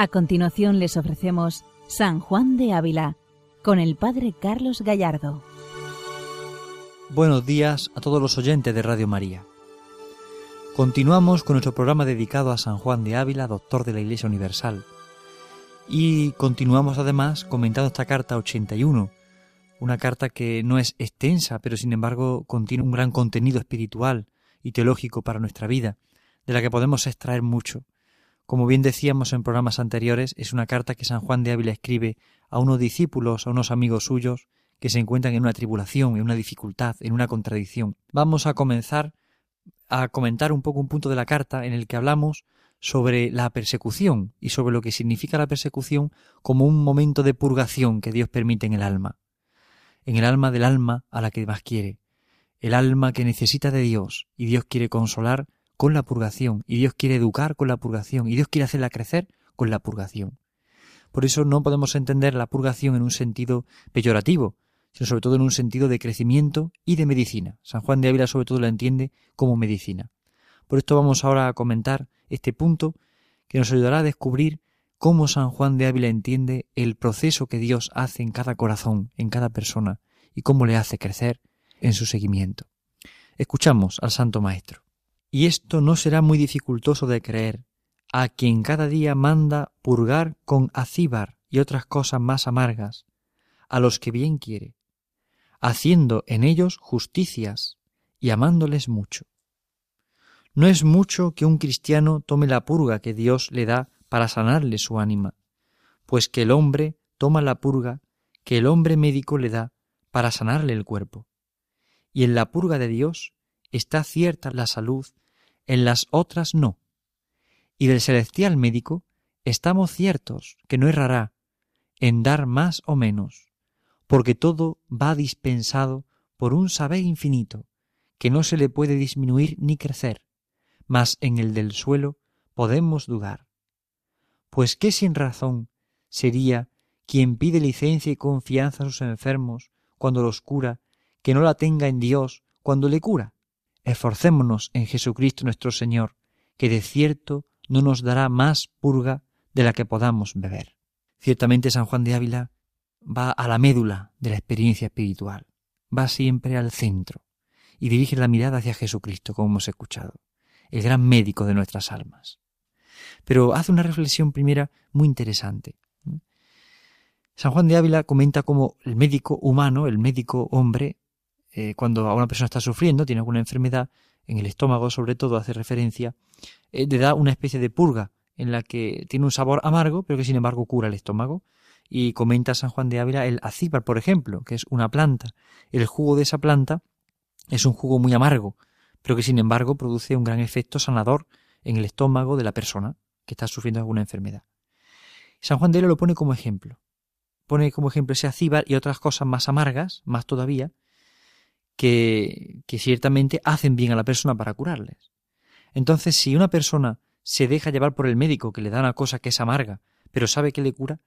A continuación les ofrecemos San Juan de Ávila con el Padre Carlos Gallardo. Buenos días a todos los oyentes de Radio María. Continuamos con nuestro programa dedicado a San Juan de Ávila, doctor de la Iglesia Universal. Y continuamos además comentando esta carta 81, una carta que no es extensa, pero sin embargo contiene un gran contenido espiritual y teológico para nuestra vida, de la que podemos extraer mucho. Como bien decíamos en programas anteriores, es una carta que San Juan de Ávila escribe a unos discípulos, a unos amigos suyos, que se encuentran en una tribulación, en una dificultad, en una contradicción. Vamos a comenzar a comentar un poco un punto de la carta en el que hablamos sobre la persecución y sobre lo que significa la persecución como un momento de purgación que Dios permite en el alma, en el alma del alma a la que más quiere, el alma que necesita de Dios y Dios quiere consolar con la purgación, y Dios quiere educar con la purgación, y Dios quiere hacerla crecer con la purgación. Por eso no podemos entender la purgación en un sentido peyorativo, sino sobre todo en un sentido de crecimiento y de medicina. San Juan de Ávila sobre todo la entiende como medicina. Por esto vamos ahora a comentar este punto que nos ayudará a descubrir cómo San Juan de Ávila entiende el proceso que Dios hace en cada corazón, en cada persona, y cómo le hace crecer en su seguimiento. Escuchamos al Santo Maestro. Y esto no será muy dificultoso de creer, a quien cada día manda purgar con acíbar y otras cosas más amargas, a los que bien quiere, haciendo en ellos justicias y amándoles mucho. No es mucho que un cristiano tome la purga que Dios le da para sanarle su ánima, pues que el hombre toma la purga que el hombre médico le da para sanarle el cuerpo. Y en la purga de Dios está cierta la salud en las otras no. Y del celestial médico estamos ciertos que no errará en dar más o menos, porque todo va dispensado por un saber infinito, que no se le puede disminuir ni crecer, mas en el del suelo podemos dudar. Pues qué sin razón sería quien pide licencia y confianza a sus enfermos cuando los cura, que no la tenga en Dios cuando le cura. Esforcémonos en Jesucristo nuestro Señor, que de cierto no nos dará más purga de la que podamos beber. Ciertamente San Juan de Ávila va a la médula de la experiencia espiritual, va siempre al centro y dirige la mirada hacia Jesucristo, como hemos escuchado, el gran médico de nuestras almas. Pero hace una reflexión primera muy interesante. San Juan de Ávila comenta cómo el médico humano, el médico hombre, eh, cuando una persona está sufriendo, tiene alguna enfermedad, en el estómago sobre todo hace referencia, eh, le da una especie de purga en la que tiene un sabor amargo, pero que sin embargo cura el estómago. Y comenta San Juan de Ávila el acíbar, por ejemplo, que es una planta. El jugo de esa planta es un jugo muy amargo, pero que sin embargo produce un gran efecto sanador en el estómago de la persona que está sufriendo alguna enfermedad. San Juan de Ávila lo pone como ejemplo. Pone como ejemplo ese acíbar y otras cosas más amargas, más todavía, que, ciertamente hacen bien a la persona para curarles. Entonces, si una persona se deja llevar por el médico que le da una cosa que es amarga, pero sabe que le cura,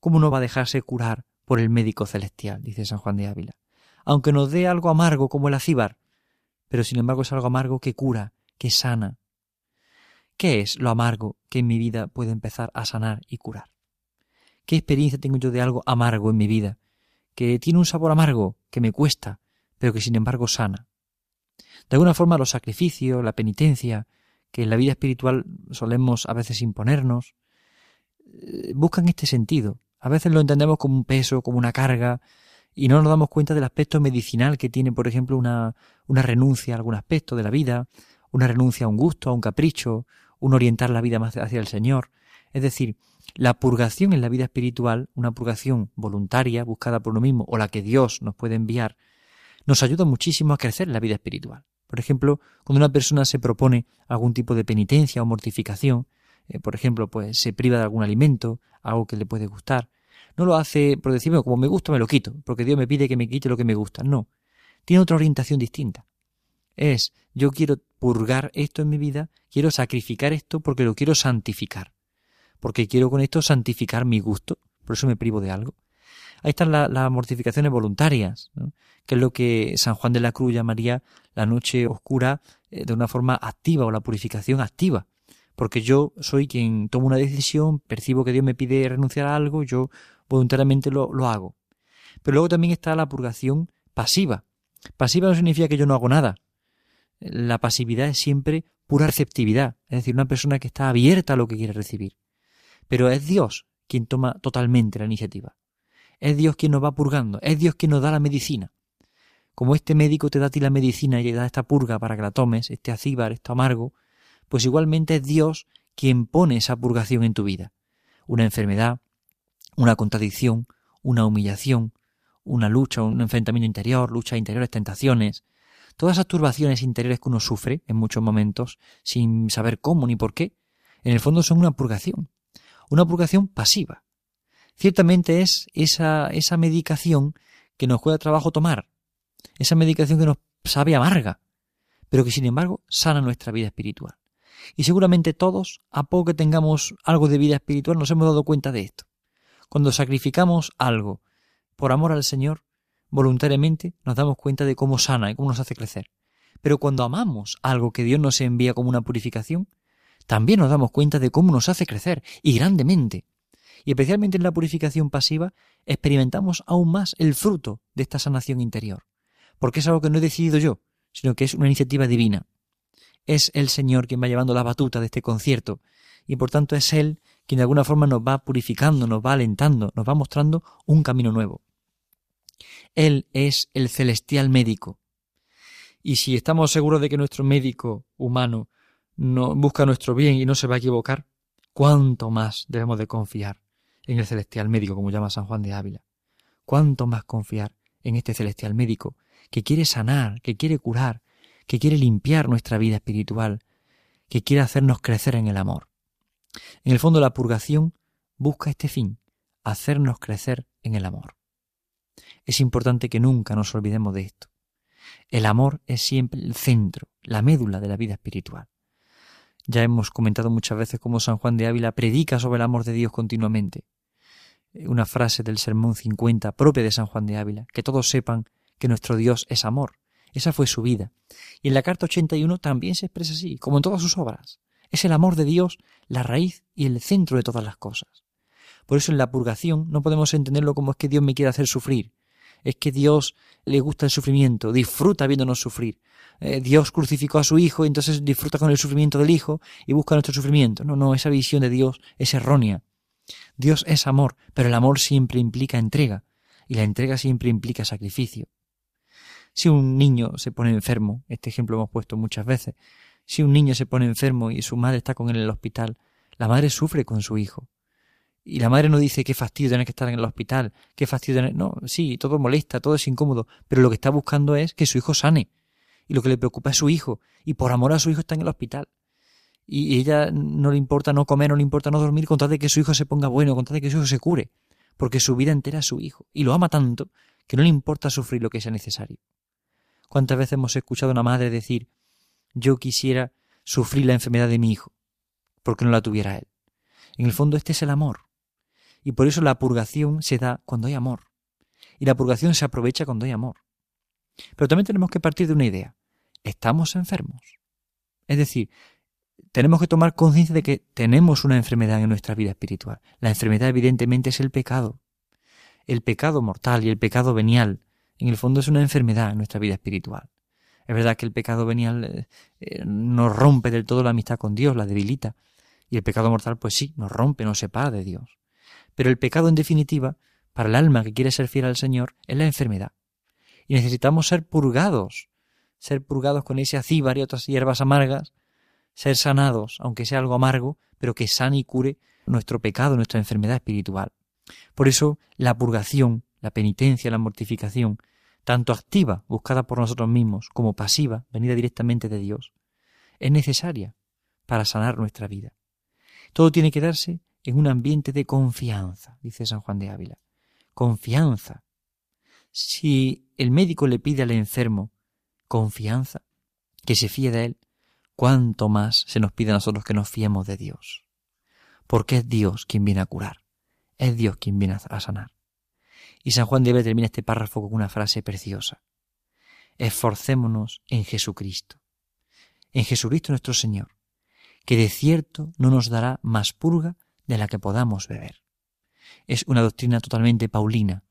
¿cómo no va a dejarse curar por el médico celestial? dice San Juan de Ávila. Aunque nos dé algo amargo como el acíbar, pero sin embargo es algo amargo que cura, que sana. ¿Qué es lo amargo que en mi vida puede empezar a sanar y curar? ¿Qué experiencia tengo yo de algo amargo en mi vida? Que tiene un sabor amargo, que me cuesta, pero que sin embargo sana. De alguna forma los sacrificios, la penitencia, que en la vida espiritual solemos a veces imponernos, eh, buscan este sentido. A veces lo entendemos como un peso, como una carga, y no nos damos cuenta del aspecto medicinal que tiene, por ejemplo, una, una renuncia a algún aspecto de la vida, una renuncia a un gusto, a un capricho, un orientar la vida más hacia el Señor. Es decir, la purgación en la vida espiritual, una purgación voluntaria, buscada por uno mismo, o la que Dios nos puede enviar, nos ayuda muchísimo a crecer en la vida espiritual. Por ejemplo, cuando una persona se propone algún tipo de penitencia o mortificación, eh, por ejemplo, pues se priva de algún alimento, algo que le puede gustar, no lo hace por decirme como me gusta me lo quito, porque Dios me pide que me quite lo que me gusta. No, tiene otra orientación distinta. Es, yo quiero purgar esto en mi vida, quiero sacrificar esto porque lo quiero santificar, porque quiero con esto santificar mi gusto, por eso me privo de algo. Ahí están las mortificaciones voluntarias, que es lo que San Juan de la Cruz llamaría la noche oscura eh, de una forma activa o la purificación activa, porque yo soy quien toma una decisión, percibo que Dios me pide renunciar a algo, yo voluntariamente lo, lo hago. Pero luego también está la purgación pasiva. Pasiva no significa que yo no hago nada. La pasividad es siempre pura receptividad, es decir, una persona que está abierta a lo que quiere recibir. Pero es Dios quien toma totalmente la iniciativa. Es Dios quien nos va purgando, es Dios quien nos da la medicina. Como este médico te da a ti la medicina y te da esta purga para que la tomes, este acíbar, esto amargo, pues igualmente es Dios quien pone esa purgación en tu vida. Una enfermedad, una contradicción, una humillación, una lucha, un enfrentamiento interior, lucha interiores, tentaciones, todas esas turbaciones interiores que uno sufre en muchos momentos sin saber cómo ni por qué, en el fondo son una purgación, una purgación pasiva. Ciertamente es esa, esa medicación que nos cuesta trabajo tomar, esa medicación que nos sabe amarga, pero que sin embargo sana nuestra vida espiritual. Y seguramente todos, a poco que tengamos algo de vida espiritual, nos hemos dado cuenta de esto. Cuando sacrificamos algo por amor al Señor, voluntariamente nos damos cuenta de cómo sana y cómo nos hace crecer. Pero cuando amamos algo que Dios nos envía como una purificación, también nos damos cuenta de cómo nos hace crecer, y grandemente. Y especialmente en la purificación pasiva, experimentamos aún más el fruto de esta sanación interior. Porque es algo que no he decidido yo, sino que es una iniciativa divina. Es el Señor quien va llevando la batuta de este concierto, y por tanto es Él quien de alguna forma nos va purificando, nos va alentando, nos va mostrando un camino nuevo. Él es el celestial médico. Y si estamos seguros de que nuestro médico humano no busca nuestro bien y no se va a equivocar, cuánto más debemos de confiar en el celestial médico, como llama San Juan de Ávila. Cuánto más confiar en este celestial médico que quiere sanar, que quiere curar, que quiere limpiar nuestra vida espiritual, que quiere hacernos crecer en el amor. En el fondo la purgación busca este fin, hacernos crecer en el amor. Es importante que nunca nos olvidemos de esto. El amor es siempre el centro, la médula de la vida espiritual. Ya hemos comentado muchas veces cómo San Juan de Ávila predica sobre el amor de Dios continuamente. Una frase del Sermón 50 propia de San Juan de Ávila, que todos sepan que nuestro Dios es amor. Esa fue su vida. Y en la carta 81 también se expresa así, como en todas sus obras. Es el amor de Dios la raíz y el centro de todas las cosas. Por eso en la purgación no podemos entenderlo como es que Dios me quiere hacer sufrir, es que Dios le gusta el sufrimiento, disfruta viéndonos sufrir. Eh, Dios crucificó a su Hijo y entonces disfruta con el sufrimiento del Hijo y busca nuestro sufrimiento. No, no, esa visión de Dios es errónea. Dios es amor, pero el amor siempre implica entrega y la entrega siempre implica sacrificio. Si un niño se pone enfermo, este ejemplo lo hemos puesto muchas veces, si un niño se pone enfermo y su madre está con él en el hospital, la madre sufre con su hijo. Y la madre no dice qué fastidio tener que estar en el hospital, qué fastidio tener... No, sí, todo molesta, todo es incómodo, pero lo que está buscando es que su hijo sane. Y lo que le preocupa es su hijo. Y por amor a su hijo está en el hospital. Y ella no le importa no comer, no le importa no dormir, con tal de que su hijo se ponga bueno, con tal de que su hijo se cure. Porque su vida entera es su hijo. Y lo ama tanto que no le importa sufrir lo que sea necesario. ¿Cuántas veces hemos escuchado a una madre decir, yo quisiera sufrir la enfermedad de mi hijo, porque no la tuviera él? En el fondo este es el amor. Y por eso la purgación se da cuando hay amor. Y la purgación se aprovecha cuando hay amor. Pero también tenemos que partir de una idea. Estamos enfermos. Es decir, tenemos que tomar conciencia de que tenemos una enfermedad en nuestra vida espiritual. La enfermedad evidentemente es el pecado. El pecado mortal y el pecado venial, en el fondo es una enfermedad en nuestra vida espiritual. Es verdad que el pecado venial eh, eh, nos rompe del todo la amistad con Dios, la debilita. Y el pecado mortal, pues sí, nos rompe, nos separa de Dios. Pero el pecado, en definitiva, para el alma que quiere ser fiel al Señor, es la enfermedad. Y necesitamos ser purgados, ser purgados con ese acíbar y otras hierbas amargas, ser sanados, aunque sea algo amargo, pero que sane y cure nuestro pecado, nuestra enfermedad espiritual. Por eso, la purgación, la penitencia, la mortificación, tanto activa, buscada por nosotros mismos, como pasiva, venida directamente de Dios, es necesaria para sanar nuestra vida. Todo tiene que darse en un ambiente de confianza, dice San Juan de Ávila. Confianza. Si el médico le pide al enfermo confianza, que se fíe de él, cuánto más se nos pide a nosotros que nos fiemos de Dios. Porque es Dios quien viene a curar, es Dios quien viene a sanar. Y San Juan de Ávila termina este párrafo con una frase preciosa. Esforcémonos en Jesucristo, en Jesucristo nuestro Señor, que de cierto no nos dará más purga de la que podamos beber. Es una doctrina totalmente paulina.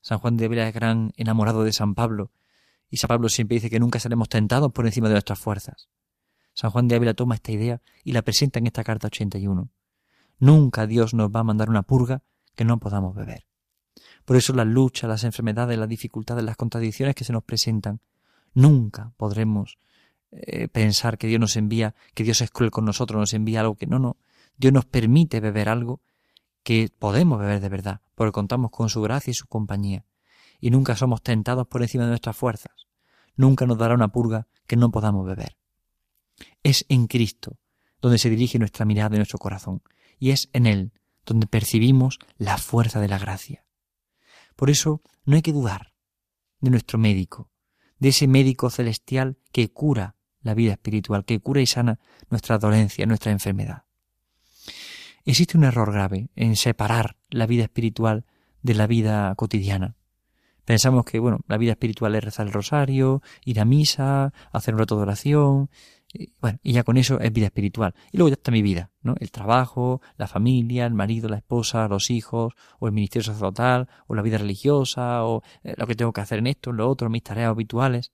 San Juan de Ávila es gran enamorado de San Pablo, y San Pablo siempre dice que nunca seremos tentados por encima de nuestras fuerzas. San Juan de Ávila toma esta idea y la presenta en esta carta 81. Nunca Dios nos va a mandar una purga que no podamos beber. Por eso las luchas, las enfermedades, las dificultades, las contradicciones que se nos presentan, nunca podremos eh, pensar que Dios nos envía, que Dios es cruel con nosotros, nos envía algo que no, no. Dios nos permite beber algo que podemos beber de verdad, porque contamos con su gracia y su compañía. Y nunca somos tentados por encima de nuestras fuerzas. Nunca nos dará una purga que no podamos beber. Es en Cristo donde se dirige nuestra mirada y nuestro corazón, y es en Él donde percibimos la fuerza de la gracia. Por eso no hay que dudar de nuestro médico, de ese médico celestial que cura la vida espiritual, que cura y sana nuestra dolencia, nuestra enfermedad. Existe un error grave en separar la vida espiritual de la vida cotidiana. Pensamos que, bueno, la vida espiritual es rezar el rosario, ir a misa, hacer un rato de oración, bueno, y ya con eso es vida espiritual. Y luego ya está mi vida, ¿no? El trabajo, la familia, el marido, la esposa, los hijos, o el ministerio sacerdotal, o la vida religiosa, o eh, lo que tengo que hacer en esto, en lo otro, mis tareas habituales,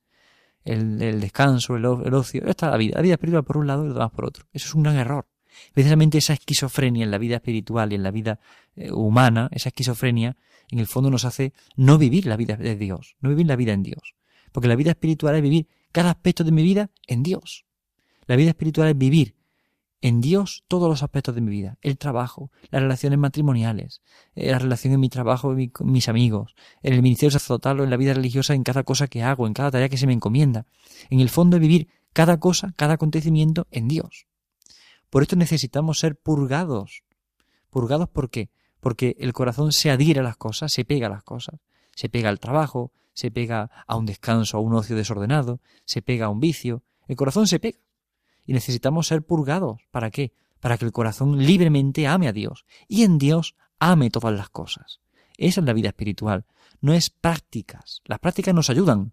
el, descanso, el, ocio. Esta la vida. La vida espiritual por un lado y lo demás por otro. Eso es un gran error. Precisamente esa esquizofrenia en la vida espiritual y en la vida eh, humana, esa esquizofrenia, en el fondo nos hace no vivir la vida de Dios, no vivir la vida en Dios. Porque la vida espiritual es vivir cada aspecto de mi vida en Dios. La vida espiritual es vivir en Dios todos los aspectos de mi vida, el trabajo, las relaciones matrimoniales, eh, la relación en mi trabajo con mis amigos, en el ministerio sacerdotal o en la vida religiosa, en cada cosa que hago, en cada tarea que se me encomienda. En el fondo es vivir cada cosa, cada acontecimiento en Dios. Por esto necesitamos ser purgados. ¿Purgados por qué? Porque el corazón se adhiere a las cosas, se pega a las cosas. Se pega al trabajo, se pega a un descanso, a un ocio desordenado, se pega a un vicio. El corazón se pega y necesitamos ser purgados. ¿Para qué? Para que el corazón libremente ame a Dios y en Dios ame todas las cosas. Esa es la vida espiritual. No es prácticas. Las prácticas nos ayudan.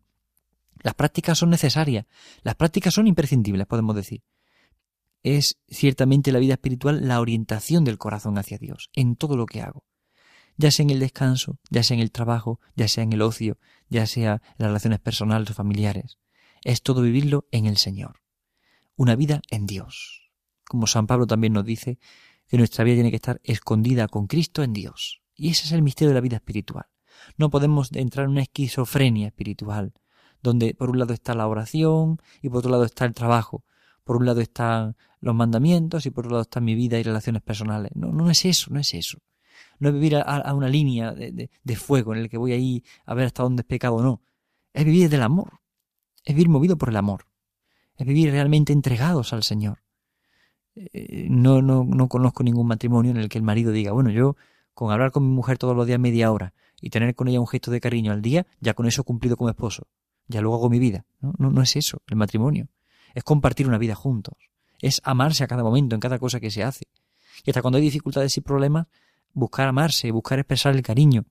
Las prácticas son necesarias. Las prácticas son imprescindibles, podemos decir. Es ciertamente la vida espiritual la orientación del corazón hacia Dios en todo lo que hago. Ya sea en el descanso, ya sea en el trabajo, ya sea en el ocio, ya sea en las relaciones personales o familiares. Es todo vivirlo en el Señor una vida en Dios. Como San Pablo también nos dice que nuestra vida tiene que estar escondida con Cristo en Dios. Y ese es el misterio de la vida espiritual. No podemos entrar en una esquizofrenia espiritual, donde por un lado está la oración y por otro lado está el trabajo. Por un lado están los mandamientos y por otro lado está mi vida y relaciones personales. No, no es eso, no es eso. No es vivir a, una línea de, de, fuego en el que voy ahí a ver hasta dónde es pecado, no. Es vivir del amor. Es vivir movido por el amor es vivir realmente entregados al Señor. Eh, no, no, no conozco ningún matrimonio en el que el marido diga, bueno, yo con hablar con mi mujer todos los días media hora y tener con ella un gesto de cariño al día, ya con eso he cumplido como esposo. Ya luego hago mi vida. No, no, no es eso el matrimonio. Es compartir una vida juntos. Es amarse a cada momento, en cada cosa que se hace. Y hasta cuando hay dificultades y problemas, buscar amarse, buscar expresar el cariño,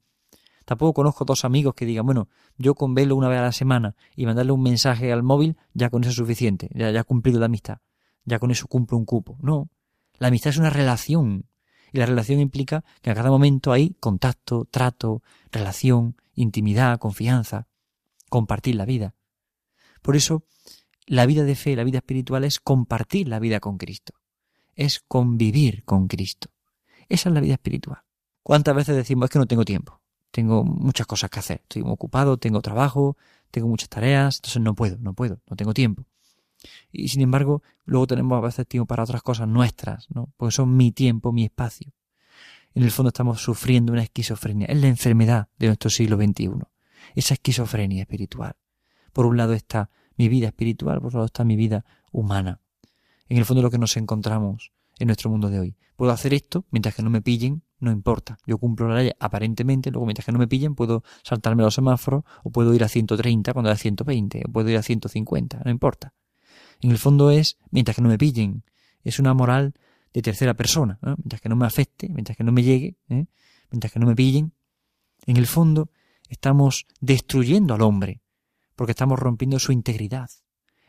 Tampoco conozco dos amigos que digan, bueno, yo con verlo una vez a la semana y mandarle un mensaje al móvil, ya con eso es suficiente, ya, ya he cumplido la amistad, ya con eso cumplo un cupo. No, la amistad es una relación y la relación implica que a cada momento hay contacto, trato, relación, intimidad, confianza, compartir la vida. Por eso, la vida de fe, la vida espiritual es compartir la vida con Cristo, es convivir con Cristo. Esa es la vida espiritual. ¿Cuántas veces decimos es que no tengo tiempo? Tengo muchas cosas que hacer, estoy ocupado, tengo trabajo, tengo muchas tareas, entonces no puedo, no puedo, no tengo tiempo. Y sin embargo, luego tenemos a veces tiempo para otras cosas nuestras, ¿no? Porque son mi tiempo, mi espacio. En el fondo estamos sufriendo una esquizofrenia. Es la enfermedad de nuestro siglo XXI. Esa esquizofrenia espiritual. Por un lado está mi vida espiritual, por otro lado está mi vida humana. En el fondo lo que nos encontramos en nuestro mundo de hoy. Puedo hacer esto mientras que no me pillen, no importa. Yo cumplo la ley aparentemente, luego mientras que no me pillen puedo saltarme los semáforos o puedo ir a 130 cuando a 120 o puedo ir a 150, no importa. En el fondo es mientras que no me pillen. Es una moral de tercera persona, mientras que no me afecte, mientras que no me llegue, ¿eh? mientras que no me pillen. En el fondo estamos destruyendo al hombre porque estamos rompiendo su integridad.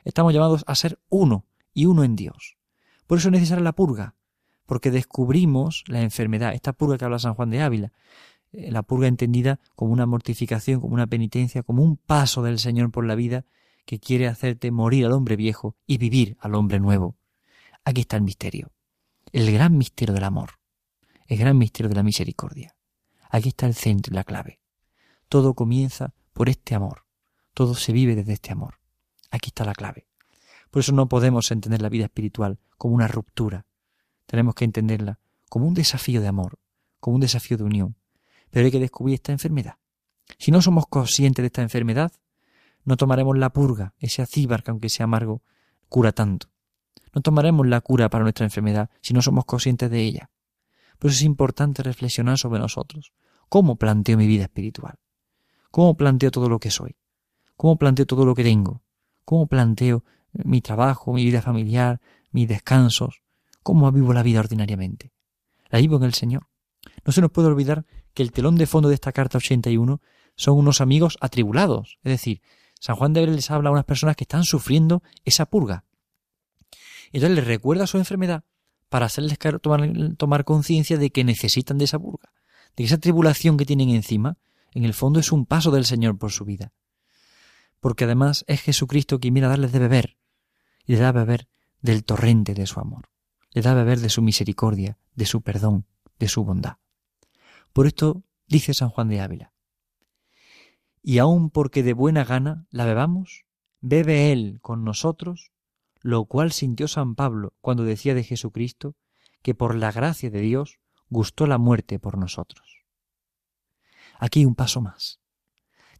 Estamos llamados a ser uno y uno en Dios. Por eso es necesaria la purga, porque descubrimos la enfermedad, esta purga que habla San Juan de Ávila, eh, la purga entendida como una mortificación, como una penitencia, como un paso del Señor por la vida que quiere hacerte morir al hombre viejo y vivir al hombre nuevo. Aquí está el misterio, el gran misterio del amor, el gran misterio de la misericordia. Aquí está el centro y la clave. Todo comienza por este amor, todo se vive desde este amor. Aquí está la clave. Por eso no podemos entender la vida espiritual como una ruptura. Tenemos que entenderla como un desafío de amor, como un desafío de unión. Pero hay que descubrir esta enfermedad. Si no somos conscientes de esta enfermedad, no tomaremos la purga, ese acíbar que aunque sea amargo, cura tanto. No tomaremos la cura para nuestra enfermedad si no somos conscientes de ella. Por eso es importante reflexionar sobre nosotros. ¿Cómo planteo mi vida espiritual? ¿Cómo planteo todo lo que soy? ¿Cómo planteo todo lo que tengo? ¿Cómo planteo mi trabajo, mi vida familiar, mis descansos? ¿Cómo vivo la vida ordinariamente? La vivo en el Señor. No se nos puede olvidar que el telón de fondo de esta carta 81 son unos amigos atribulados. Es decir, San Juan de Ávila les habla a unas personas que están sufriendo esa purga. Entonces les recuerda su enfermedad para hacerles tomar, tomar conciencia de que necesitan de esa purga, de que esa tribulación que tienen encima, en el fondo es un paso del Señor por su vida. Porque además es Jesucristo quien viene a darles de beber, y le da a beber del torrente de su amor, le da a beber de su misericordia, de su perdón, de su bondad. Por esto dice San Juan de Ávila, y aun porque de buena gana la bebamos, bebe Él con nosotros, lo cual sintió San Pablo cuando decía de Jesucristo que por la gracia de Dios gustó la muerte por nosotros. Aquí un paso más.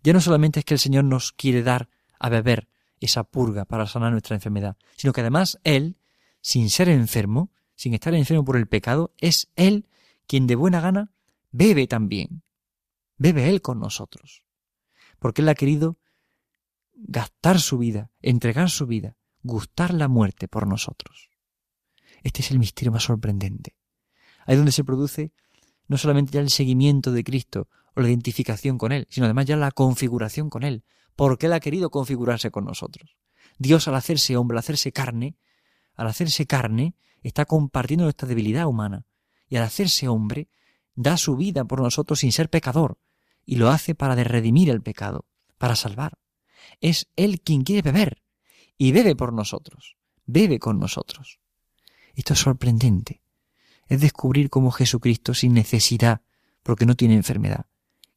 Ya no solamente es que el Señor nos quiere dar a beber esa purga para sanar nuestra enfermedad, sino que además Él, sin ser enfermo, sin estar enfermo por el pecado, es Él quien de buena gana bebe también. Bebe Él con nosotros. Porque Él ha querido gastar su vida, entregar su vida, gustar la muerte por nosotros. Este es el misterio más sorprendente. Ahí donde se produce no solamente ya el seguimiento de Cristo o la identificación con Él, sino además ya la configuración con Él, porque Él ha querido configurarse con nosotros. Dios al hacerse hombre, al hacerse carne, al hacerse carne, está compartiendo nuestra debilidad humana, y al hacerse hombre, da su vida por nosotros sin ser pecador, y lo hace para redimir el pecado, para salvar. Es Él quien quiere beber, y bebe por nosotros, bebe con nosotros. Esto es sorprendente. Es descubrir cómo Jesucristo, sin necesidad, porque no tiene enfermedad,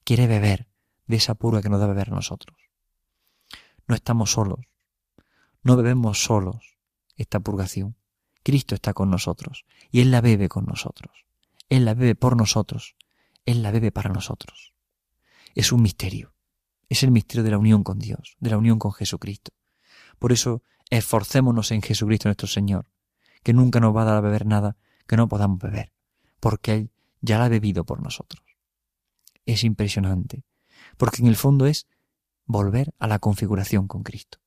quiere beber de esa purga que nos da beber nosotros. No estamos solos, no bebemos solos esta purgación. Cristo está con nosotros y Él la bebe con nosotros. Él la bebe por nosotros, Él la bebe para nosotros. Es un misterio, es el misterio de la unión con Dios, de la unión con Jesucristo. Por eso esforcémonos en Jesucristo nuestro Señor, que nunca nos va a dar a beber nada que no podamos beber, porque Él ya la ha bebido por nosotros. Es impresionante, porque en el fondo es volver a la configuración con Cristo.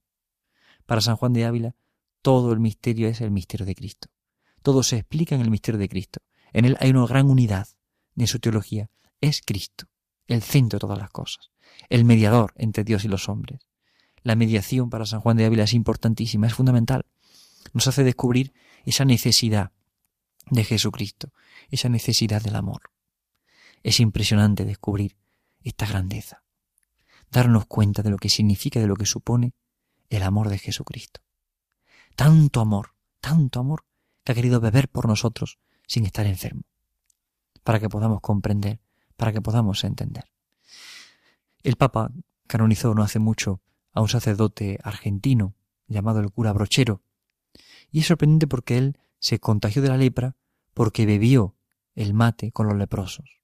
Para San Juan de Ávila, todo el misterio es el misterio de Cristo. Todo se explica en el misterio de Cristo. En él hay una gran unidad en su teología. Es Cristo, el centro de todas las cosas, el mediador entre Dios y los hombres. La mediación para San Juan de Ávila es importantísima, es fundamental. Nos hace descubrir esa necesidad de Jesucristo, esa necesidad del amor. Es impresionante descubrir esta grandeza, darnos cuenta de lo que significa, de lo que supone el amor de Jesucristo. Tanto amor, tanto amor, que ha querido beber por nosotros sin estar enfermo, para que podamos comprender, para que podamos entender. El Papa canonizó no hace mucho a un sacerdote argentino llamado el cura Brochero. Y es sorprendente porque él se contagió de la lepra porque bebió el mate con los leprosos.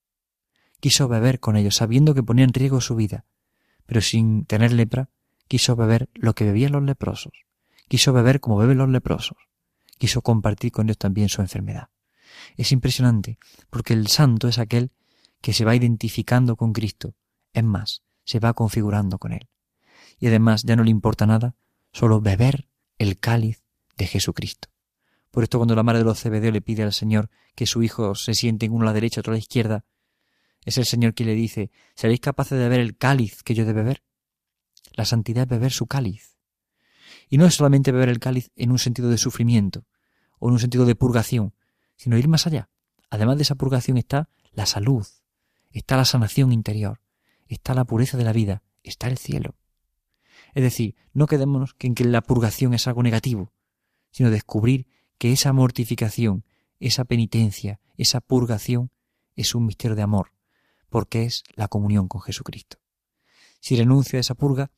Quiso beber con ellos sabiendo que ponía en riesgo su vida, pero sin tener lepra, quiso beber lo que bebían los leprosos. Quiso beber como beben los leprosos. Quiso compartir con ellos también su enfermedad. Es impresionante, porque el santo es aquel que se va identificando con Cristo. Es más, se va configurando con Él y además ya no le importa nada, solo beber el cáliz de Jesucristo. Por esto cuando la madre de los Cebedeo le pide al Señor que su hijo se siente en uno a la derecha, otro a la izquierda, es el Señor quien le dice, ¿seréis capaces de beber el cáliz que yo de beber? La santidad es beber su cáliz. Y no es solamente beber el cáliz en un sentido de sufrimiento, o en un sentido de purgación, sino ir más allá. Además de esa purgación está la salud, está la sanación interior, está la pureza de la vida, está el cielo. Es decir, no quedémonos en que la purgación es algo negativo, sino descubrir que esa mortificación, esa penitencia, esa purgación es un misterio de amor, porque es la comunión con Jesucristo. Si renuncio a esa purga,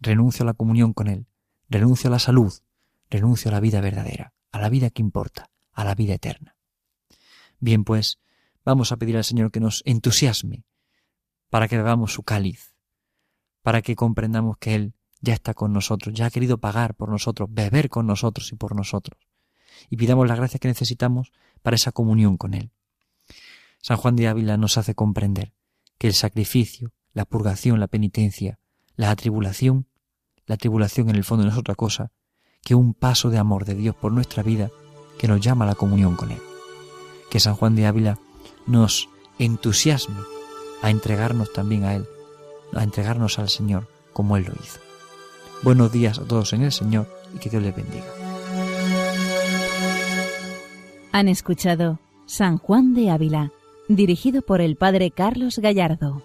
renuncio a la comunión con Él, renuncio a la salud, renuncio a la vida verdadera, a la vida que importa, a la vida eterna. Bien, pues, vamos a pedir al Señor que nos entusiasme para que bebamos su cáliz, para que comprendamos que Él ya está con nosotros, ya ha querido pagar por nosotros, beber con nosotros y por nosotros. Y pidamos la gracia que necesitamos para esa comunión con Él. San Juan de Ávila nos hace comprender que el sacrificio, la purgación, la penitencia, la atribulación, la tribulación en el fondo no es otra cosa que un paso de amor de Dios por nuestra vida que nos llama a la comunión con Él. Que San Juan de Ávila nos entusiasme a entregarnos también a Él, a entregarnos al Señor como Él lo hizo. Buenos días a todos en el Señor y que Dios les bendiga. Han escuchado San Juan de Ávila, dirigido por el Padre Carlos Gallardo.